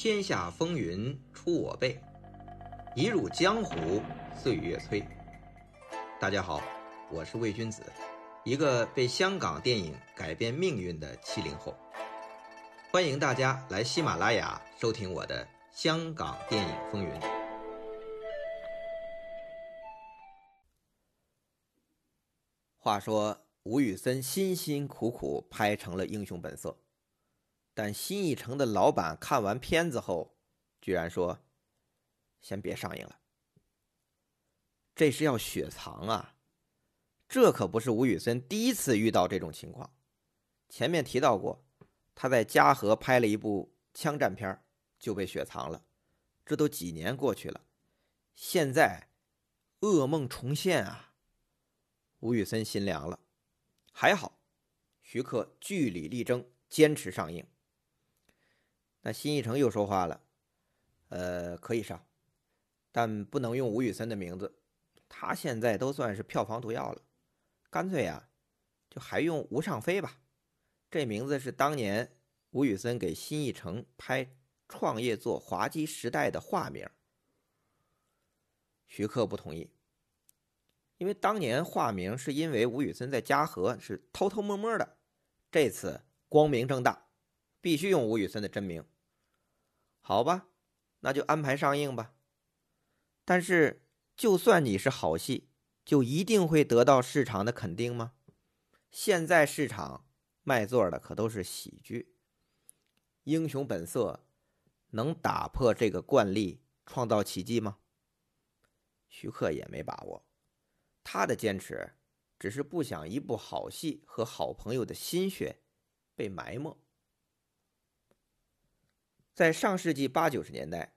天下风云出我辈，一入江湖岁月催。大家好，我是魏君子，一个被香港电影改变命运的七零后。欢迎大家来喜马拉雅收听我的《香港电影风云》。话说吴宇森辛辛苦苦拍成了《英雄本色》，但新艺城的老板看完片子后，居然说：“先别上映了。”这是要雪藏啊！这可不是吴宇森第一次遇到这种情况。前面提到过，他在嘉禾拍了一部枪战片就被雪藏了。这都几年过去了，现在噩梦重现啊！吴宇森心凉了，还好，徐克据理力争，坚持上映。那新艺城又说话了，呃，可以上，但不能用吴宇森的名字，他现在都算是票房毒药了，干脆呀，就还用吴尚飞吧，这名字是当年吴宇森给新艺城拍创业作《滑稽时代》的化名。徐克不同意。因为当年化名是因为吴宇森在嘉禾是偷偷摸摸的，这次光明正大，必须用吴宇森的真名。好吧，那就安排上映吧。但是，就算你是好戏，就一定会得到市场的肯定吗？现在市场卖座的可都是喜剧，《英雄本色》能打破这个惯例，创造奇迹吗？徐克也没把握。他的坚持，只是不想一部好戏和好朋友的心血被埋没。在上世纪八九十年代，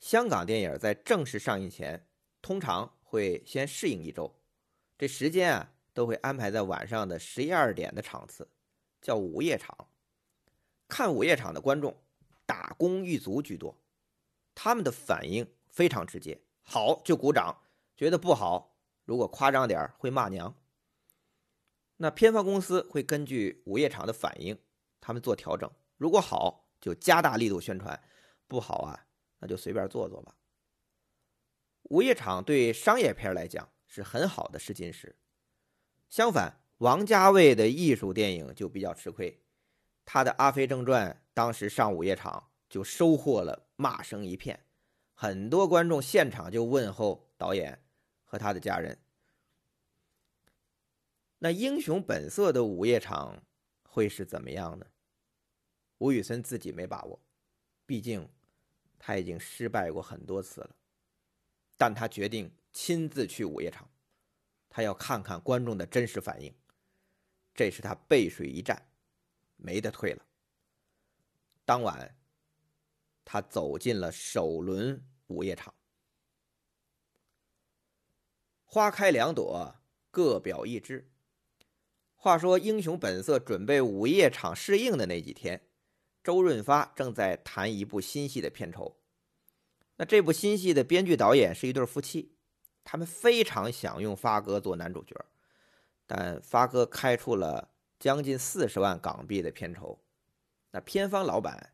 香港电影在正式上映前，通常会先试映一周，这时间啊都会安排在晚上的十一二点的场次，叫午夜场。看午夜场的观众，打工一族居多，他们的反应非常直接，好就鼓掌，觉得不好。如果夸张点会骂娘。那片方公司会根据午夜场的反应，他们做调整。如果好，就加大力度宣传；不好啊，那就随便做做吧。午夜场对商业片来讲是很好的试金石。相反，王家卫的艺术电影就比较吃亏。他的《阿飞正传》当时上午夜场就收获了骂声一片，很多观众现场就问候导演。和他的家人，那《英雄本色》的午夜场会是怎么样呢？吴宇森自己没把握，毕竟他已经失败过很多次了。但他决定亲自去午夜场，他要看看观众的真实反应。这是他背水一战，没得退了。当晚，他走进了首轮午夜场。花开两朵，各表一枝。话说，《英雄本色》准备午夜场试映的那几天，周润发正在谈一部新戏的片酬。那这部新戏的编剧导演是一对夫妻，他们非常想用发哥做男主角，但发哥开出了将近四十万港币的片酬，那片方老板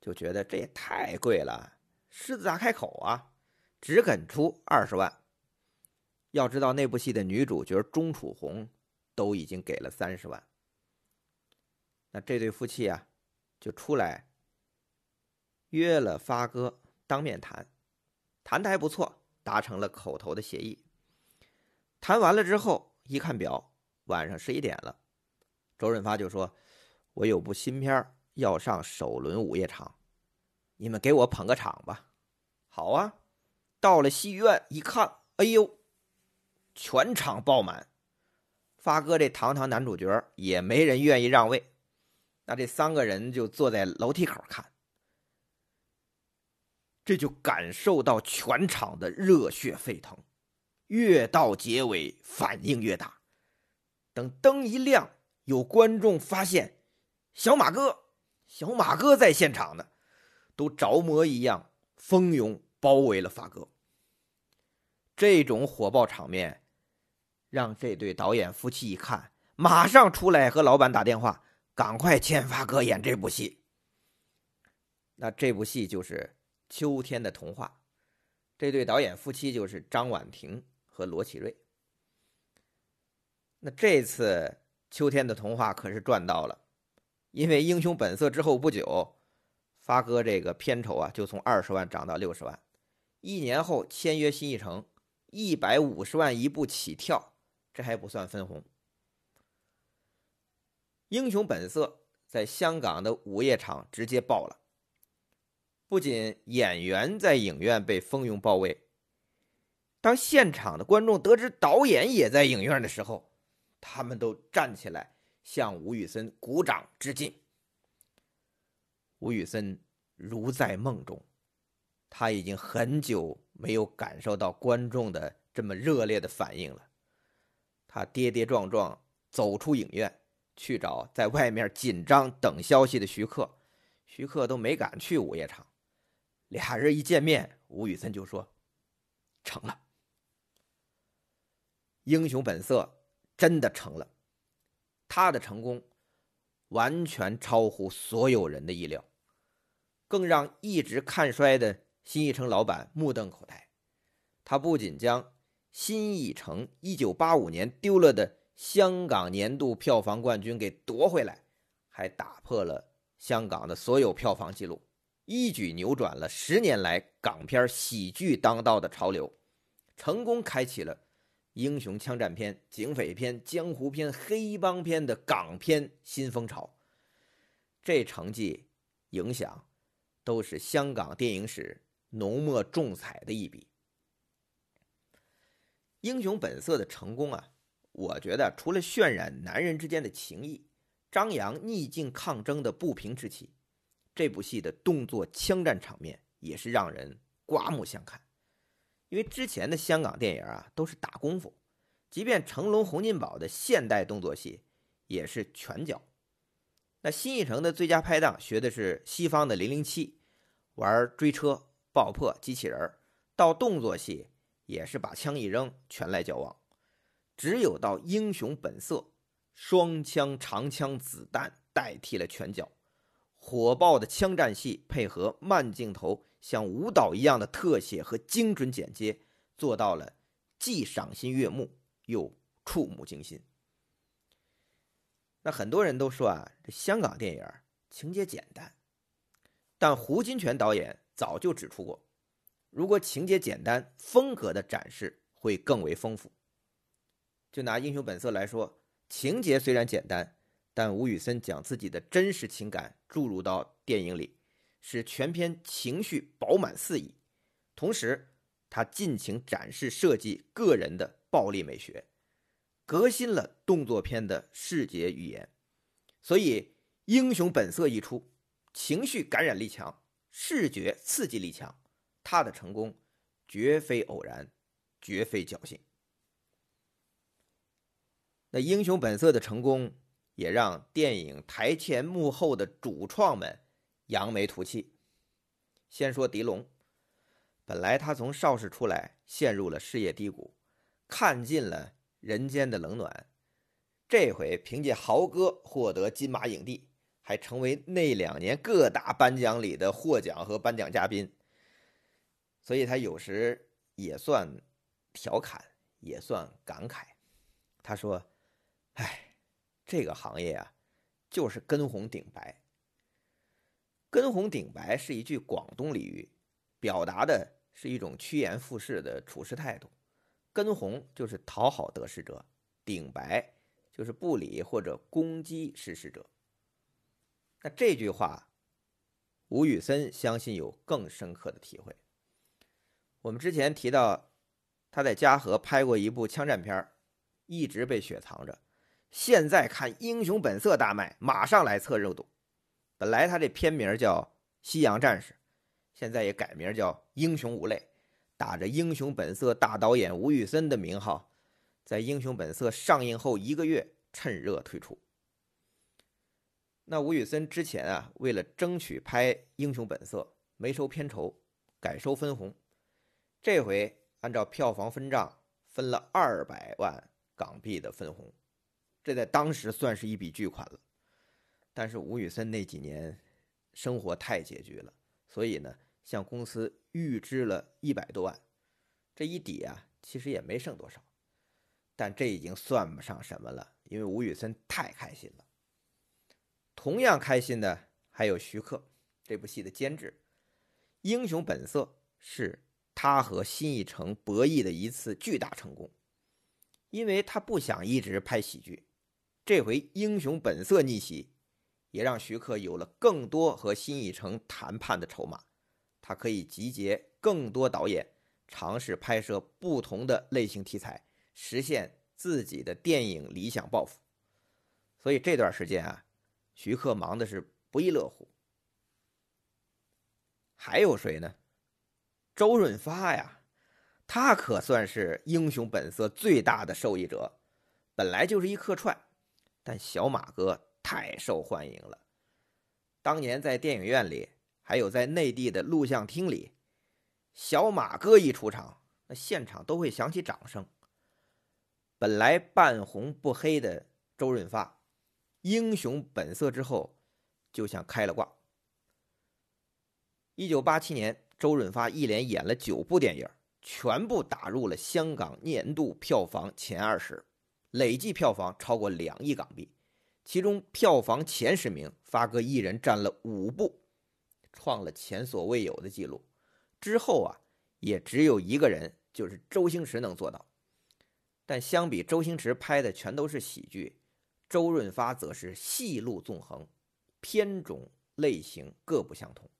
就觉得这也太贵了，狮子大开口啊，只肯出二十万。要知道那部戏的女主角钟楚红都已经给了三十万，那这对夫妻啊就出来约了发哥当面谈，谈的还不错，达成了口头的协议。谈完了之后，一看表，晚上十一点了，周润发就说：“我有部新片要上首轮午夜场，你们给我捧个场吧。”好啊，到了戏院一看，哎呦！全场爆满，发哥这堂堂男主角也没人愿意让位，那这三个人就坐在楼梯口看，这就感受到全场的热血沸腾，越到结尾反应越大。等灯一亮，有观众发现小马哥，小马哥在现场呢，都着魔一样蜂拥包围了发哥。这种火爆场面，让这对导演夫妻一看，马上出来和老板打电话，赶快签发哥演这部戏。那这部戏就是《秋天的童话》，这对导演夫妻就是张婉婷和罗启瑞。那这次《秋天的童话》可是赚到了，因为《英雄本色》之后不久，发哥这个片酬啊就从二十万涨到六十万，一年后签约新艺城，一百五十万一部起跳，这还不算分红。《英雄本色》在香港的午夜场直接爆了，不仅演员在影院被蜂拥包围，当现场的观众得知导演也在影院的时候，他们都站起来向吴宇森鼓掌致敬。吴宇森如在梦中，他已经很久没有感受到观众的这么热烈的反应了。他跌跌撞撞走出影院，去找在外面紧张等消息的徐克，徐克都没敢去午夜场。俩人一见面，吴宇森就说：“成了，英雄本色。”真的成了，他的成功完全超乎所有人的意料，更让一直看衰的新艺城老板目瞪口呆。他不仅将新艺城1985年丢了的香港年度票房冠军给夺回来，还打破了香港的所有票房记录，一举扭转了十年来港片喜剧当道的潮流，成功开启了。英雄枪战片、警匪片、江湖片、黑帮片的港片新风潮，这成绩影响都是香港电影史浓墨重彩的一笔。英雄本色的成功啊，我觉得除了渲染男人之间的情谊，张扬逆境抗争的不平之气，这部戏的动作枪战场面也是让人刮目相看。因为之前的香港电影啊都是打功夫，即便成龙、洪金宝的现代动作戏也是拳脚。那新艺城的最佳拍档学的是西方的零零七，玩追车、爆破、机器人到动作戏也是把枪一扔，全来交往。只有到英雄本色，双枪、长枪、子弹代替了拳脚，火爆的枪战戏配合慢镜头。像舞蹈一样的特写和精准剪接，做到了既赏心悦目又触目惊心。那很多人都说啊，这香港电影情节简单，但胡金铨导演早就指出过，如果情节简单，风格的展示会更为丰富。就拿《英雄本色》来说，情节虽然简单，但吴宇森将自己的真实情感注入到电影里。使全片情绪饱满肆意，同时他尽情展示设计个人的暴力美学，革新了动作片的视觉语言。所以，《英雄本色》一出，情绪感染力强，视觉刺激力强，他的成功绝非偶然，绝非侥幸。那《英雄本色》的成功，也让电影台前幕后的主创们。扬眉吐气。先说狄龙，本来他从邵氏出来，陷入了事业低谷，看尽了人间的冷暖，这回凭借豪哥获得金马影帝，还成为那两年各大颁奖礼的获奖和颁奖嘉宾，所以他有时也算调侃，也算感慨。他说：“哎，这个行业啊，就是跟红顶白。”跟红顶白是一句广东俚语，表达的是一种趋炎附势的处事态度。跟红就是讨好得失者，顶白就是不理或者攻击失势者。那这句话，吴宇森相信有更深刻的体会。我们之前提到，他在嘉禾拍过一部枪战片一直被雪藏着。现在看《英雄本色》大卖，马上来测热度。本来他这片名叫《夕阳战士》，现在也改名叫《英雄无泪》，打着《英雄本色》大导演吴宇森的名号，在《英雄本色》上映后一个月趁热退出。那吴宇森之前啊，为了争取拍《英雄本色》，没收片酬，改收分红。这回按照票房分账，分了二百万港币的分红，这在当时算是一笔巨款了。但是吴宇森那几年生活太拮据了，所以呢，向公司预支了一百多万。这一抵啊，其实也没剩多少，但这已经算不上什么了，因为吴宇森太开心了。同样开心的还有徐克这部戏的监制，《英雄本色》是他和新艺城博弈的一次巨大成功，因为他不想一直拍喜剧，这回《英雄本色》逆袭，也让徐克有了更多和新艺城谈判的筹码，他可以集结更多导演。尝试拍摄不同的类型题材，实现自己的电影理想抱负。所以这段时间啊，徐克忙的是不亦乐乎。还有谁呢？周润发呀，他可算是《英雄本色》最大的受益者。本来就是一客串，但小马哥太受欢迎了。当年在电影院里，还有在内地的录像厅里。小马哥一出场，那现场都会响起掌声。本来半红不黑的周润发，《英雄本色》之后就像开了挂。一九八七年，周润发一连演了九部电影，全部打入了香港年度票房前二十，累计票房超过两亿港币。其中票房前十名，发哥一人占了五部，创了前所未有的记录。之后啊，也只有一个人，就是周星驰能做到。但相比周星驰拍的全都是喜剧，周润发则是戏路纵横，片种类型各不相同。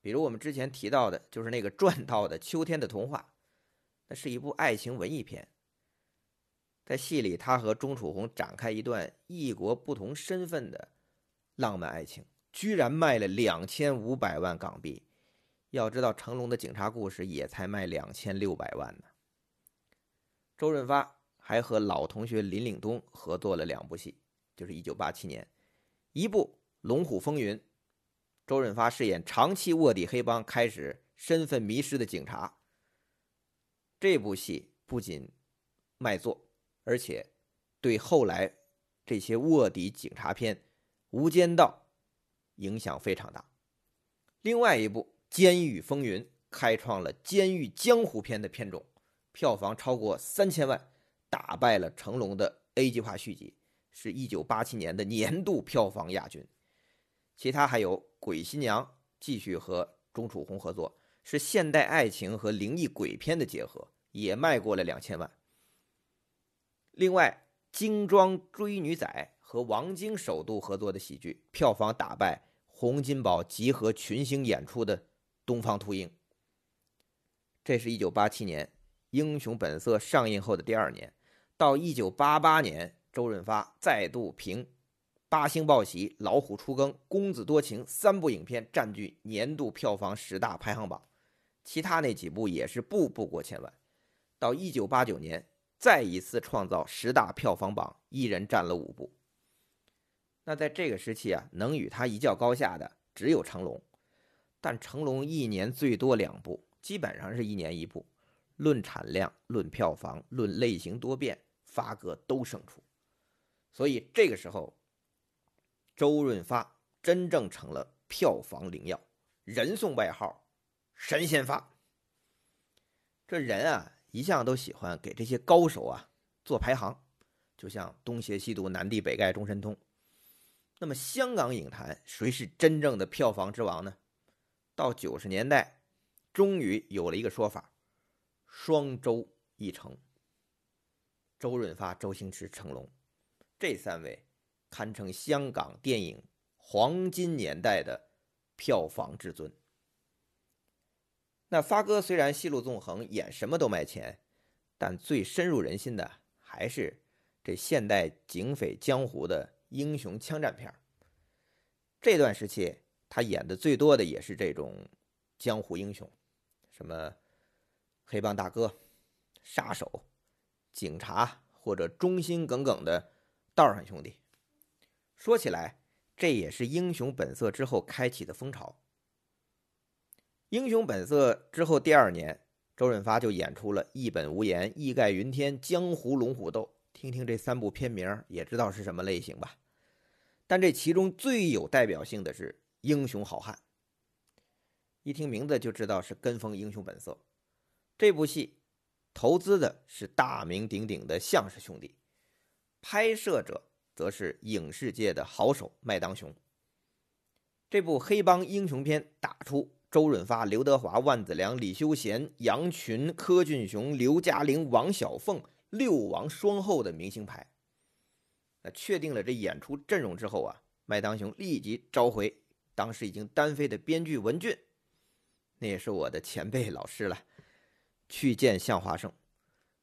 比如我们之前提到的，就是那个赚到的《秋天的童话》，那是一部爱情文艺片。在戏里，他和钟楚红展开一段异国不同身份的浪漫爱情，居然卖了两千五百万港币。要知道，成龙的警察故事也才卖两千六百万呢。周润发还和老同学林岭东合作了两部戏，就是一九八七年，一部《龙虎风云》，周润发饰演长期卧底黑帮、开始身份迷失的警察。这部戏不仅卖座，而且对后来这些卧底警察片《无间道》影响非常大。另外一部。《监狱风云》开创了监狱江湖片的片种，票房超过三千万，打败了成龙的 A 计划续集，是一九八七年的年度票房亚军。其他还有《鬼新娘》，继续和钟楚红合作，是现代爱情和灵异鬼片的结合，也卖过了两千万。另外，《精装追女仔》和王晶首度合作的喜剧，票房打败洪金宝集合群星演出的。东方秃鹰。这是一九八七年《英雄本色》上映后的第二年，到一九八八年，周润发再度凭《八星报喜》《老虎出更》《公子多情》三部影片占据年度票房十大排行榜，其他那几部也是步步过千万。到一九八九年，再一次创造十大票房榜，一人占了五部。那在这个时期啊，能与他一较高下的只有成龙。但成龙一年最多两部，基本上是一年一部。论产量、论票房、论类型多变，发哥都胜出。所以这个时候，周润发真正成了票房灵药，人送外号“神仙发”。这人啊，一向都喜欢给这些高手啊做排行，就像东邪西毒、南帝北丐、中神通。那么香港影坛谁是真正的票房之王呢？到九十年代，终于有了一个说法：“双周一成。”周润发、周星驰、成龙这三位堪称香港电影黄金年代的票房至尊。那发哥虽然戏路纵横，演什么都卖钱，但最深入人心的还是这现代警匪江湖的英雄枪战片这段时期。他演的最多的也是这种江湖英雄，什么黑帮大哥、杀手、警察或者忠心耿耿的道上兄弟。说起来，这也是《英雄本色》之后开启的风潮。《英雄本色》之后第二年，周润发就演出了《一本无言》《义盖云天》《江湖龙虎斗》，听听这三部片名也知道是什么类型吧。但这其中最有代表性的是。英雄好汉，一听名字就知道是跟风《英雄本色》。这部戏投资的是大名鼎鼎的相氏兄弟，拍摄者则是影视界的好手麦当雄。这部黑帮英雄片打出周润发、刘德华、万梓良、李修贤、杨群、柯俊雄、刘嘉玲、王小凤六王双后的明星牌。那确定了这演出阵容之后啊，麦当雄立即召回当时已经单飞的编剧文俊。那也是我的前辈老师了，去见向华胜。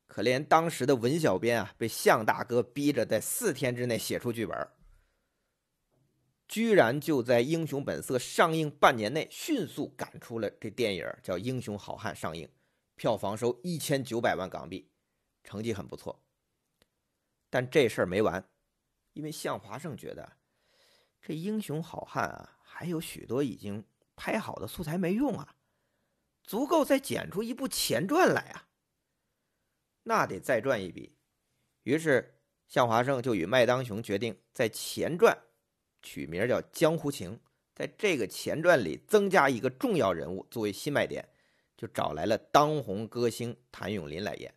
可怜当时的文小编啊，被向大哥逼着在四天之内写出剧本，居然就在《英雄本色》上映半年内迅速赶出了这电影叫《英雄好汉》上映，票房收一千九百万港币，成绩很不错。但这事儿没完，因为向华胜觉得这《英雄好汉》啊，还有许多已经拍好的素材没用啊。足够再剪出一部前传来啊！那得再赚一笔。于是向华胜就与麦当雄决定在前传取名叫《江湖情》，在这个前传里增加一个重要人物作为新卖点，就找来了当红歌星谭咏麟来演。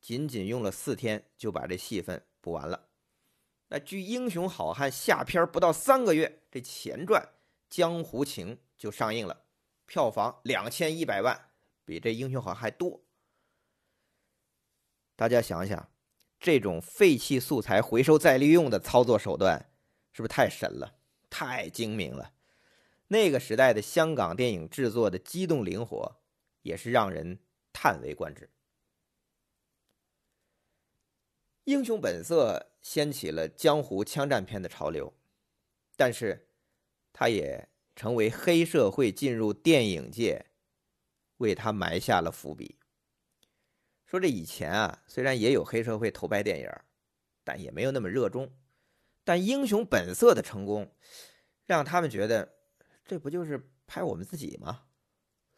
仅仅用了四天就把这戏份补完了。那距《英雄好汉》下片不到三个月，这前传《江湖情》就上映了。票房两千一百万，比这英雄好汉还多。大家想想，这种废弃素材回收再利用的操作手段，是不是太神了、太精明了？那个时代的香港电影制作的机动灵活，也是让人叹为观止。英雄本色掀起了江湖枪战片的潮流，但是，它也。成为黑社会进入电影界，为他埋下了伏笔。说这以前啊，虽然也有黑社会偷拍电影，但也没有那么热衷。但《英雄本色》的成功，让他们觉得这不就是拍我们自己吗？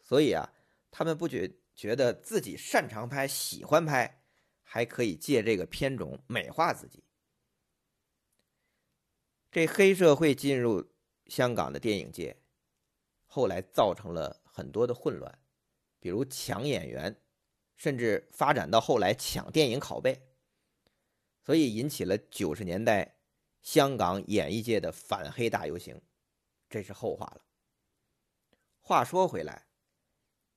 所以啊，他们不觉觉得自己擅长拍、喜欢拍，还可以借这个片种美化自己。这黑社会进入。香港的电影界后来造成了很多的混乱，比如抢演员，甚至发展到后来抢电影拷贝，所以引起了九十年代香港演艺界的反黑大游行，这是后话了。话说回来，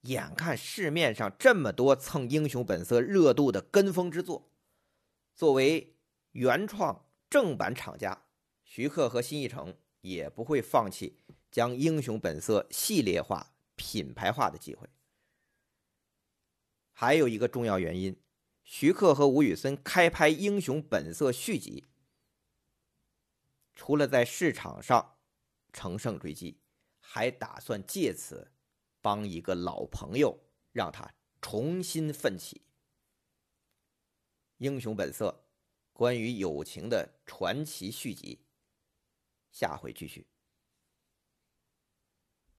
眼看市面上这么多蹭《英雄本色》热度的跟风之作，作为原创正版厂家，徐克和新艺城。也不会放弃将《英雄本色》系列化、品牌化的机会。还有一个重要原因，徐克和吴宇森开拍《英雄本色》续集，除了在市场上乘胜追击，还打算借此帮一个老朋友，让他重新奋起。《英雄本色》关于友情的传奇续集。下回继续。